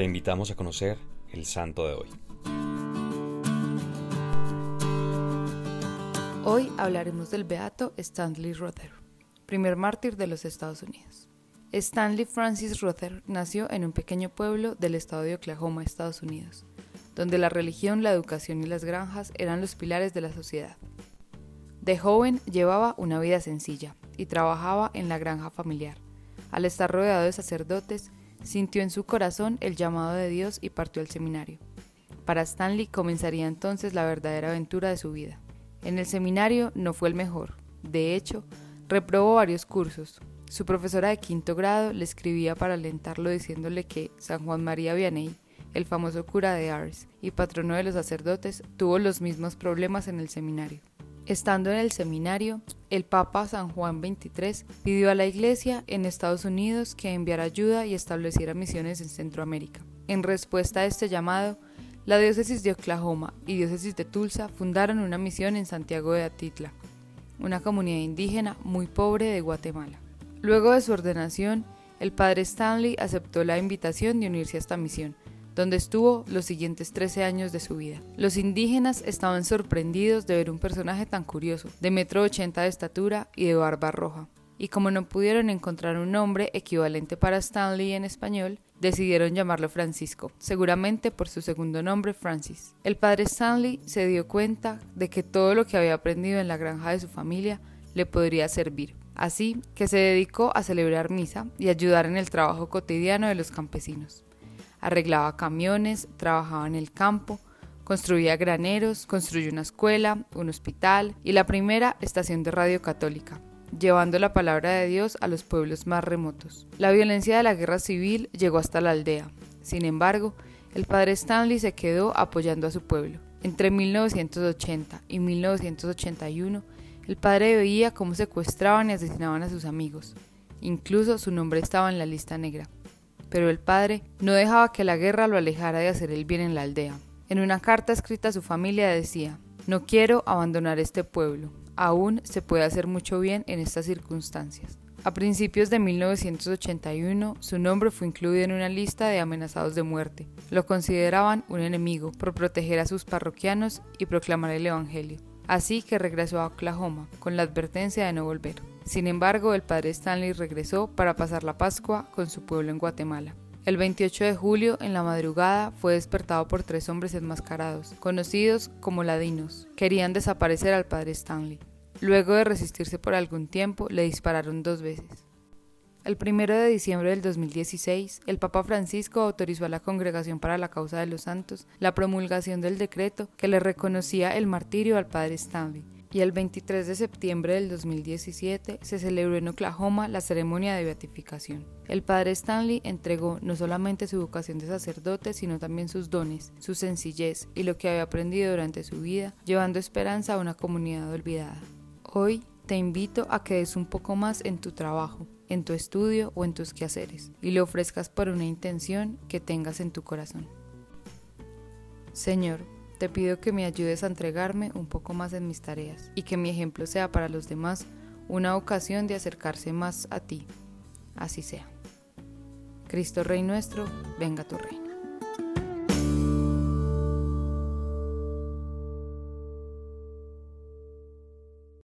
Te invitamos a conocer el santo de hoy. Hoy hablaremos del beato Stanley Rother, primer mártir de los Estados Unidos. Stanley Francis Rother nació en un pequeño pueblo del estado de Oklahoma, Estados Unidos, donde la religión, la educación y las granjas eran los pilares de la sociedad. De joven llevaba una vida sencilla y trabajaba en la granja familiar. Al estar rodeado de sacerdotes, sintió en su corazón el llamado de Dios y partió al seminario. Para Stanley comenzaría entonces la verdadera aventura de su vida. En el seminario no fue el mejor. De hecho, reprobó varios cursos. Su profesora de quinto grado le escribía para alentarlo diciéndole que San Juan María Vianney, el famoso cura de Ars y patrono de los sacerdotes, tuvo los mismos problemas en el seminario. Estando en el seminario, el Papa San Juan XXIII pidió a la Iglesia en Estados Unidos que enviara ayuda y estableciera misiones en Centroamérica. En respuesta a este llamado, la diócesis de Oklahoma y diócesis de Tulsa fundaron una misión en Santiago de Atitla, una comunidad indígena muy pobre de Guatemala. Luego de su ordenación, el padre Stanley aceptó la invitación de unirse a esta misión, donde estuvo los siguientes 13 años de su vida. Los indígenas estaban sorprendidos de ver un personaje tan curioso, de metro ochenta de estatura y de barba roja. Y como no pudieron encontrar un nombre equivalente para Stanley en español, decidieron llamarlo Francisco, seguramente por su segundo nombre, Francis. El padre Stanley se dio cuenta de que todo lo que había aprendido en la granja de su familia le podría servir. Así que se dedicó a celebrar misa y ayudar en el trabajo cotidiano de los campesinos arreglaba camiones, trabajaba en el campo, construía graneros, construyó una escuela, un hospital y la primera estación de radio católica, llevando la palabra de Dios a los pueblos más remotos. La violencia de la guerra civil llegó hasta la aldea. Sin embargo, el padre Stanley se quedó apoyando a su pueblo. Entre 1980 y 1981, el padre veía cómo secuestraban y asesinaban a sus amigos. Incluso su nombre estaba en la lista negra pero el padre no dejaba que la guerra lo alejara de hacer el bien en la aldea. En una carta escrita a su familia decía, no quiero abandonar este pueblo, aún se puede hacer mucho bien en estas circunstancias. A principios de 1981, su nombre fue incluido en una lista de amenazados de muerte. Lo consideraban un enemigo por proteger a sus parroquianos y proclamar el Evangelio. Así que regresó a Oklahoma, con la advertencia de no volver. Sin embargo, el padre Stanley regresó para pasar la Pascua con su pueblo en Guatemala. El 28 de julio, en la madrugada, fue despertado por tres hombres enmascarados, conocidos como ladinos. Querían desaparecer al padre Stanley. Luego de resistirse por algún tiempo, le dispararon dos veces. El 1 de diciembre del 2016, el Papa Francisco autorizó a la Congregación para la Causa de los Santos la promulgación del decreto que le reconocía el martirio al padre Stanley y el 23 de septiembre del 2017 se celebró en Oklahoma la ceremonia de beatificación. El padre Stanley entregó no solamente su vocación de sacerdote, sino también sus dones, su sencillez y lo que había aprendido durante su vida, llevando esperanza a una comunidad olvidada. Hoy te invito a que des un poco más en tu trabajo, en tu estudio o en tus quehaceres, y lo ofrezcas por una intención que tengas en tu corazón. Señor, te pido que me ayudes a entregarme un poco más en mis tareas y que mi ejemplo sea para los demás una ocasión de acercarse más a ti. Así sea. Cristo Rey nuestro, venga tu reino.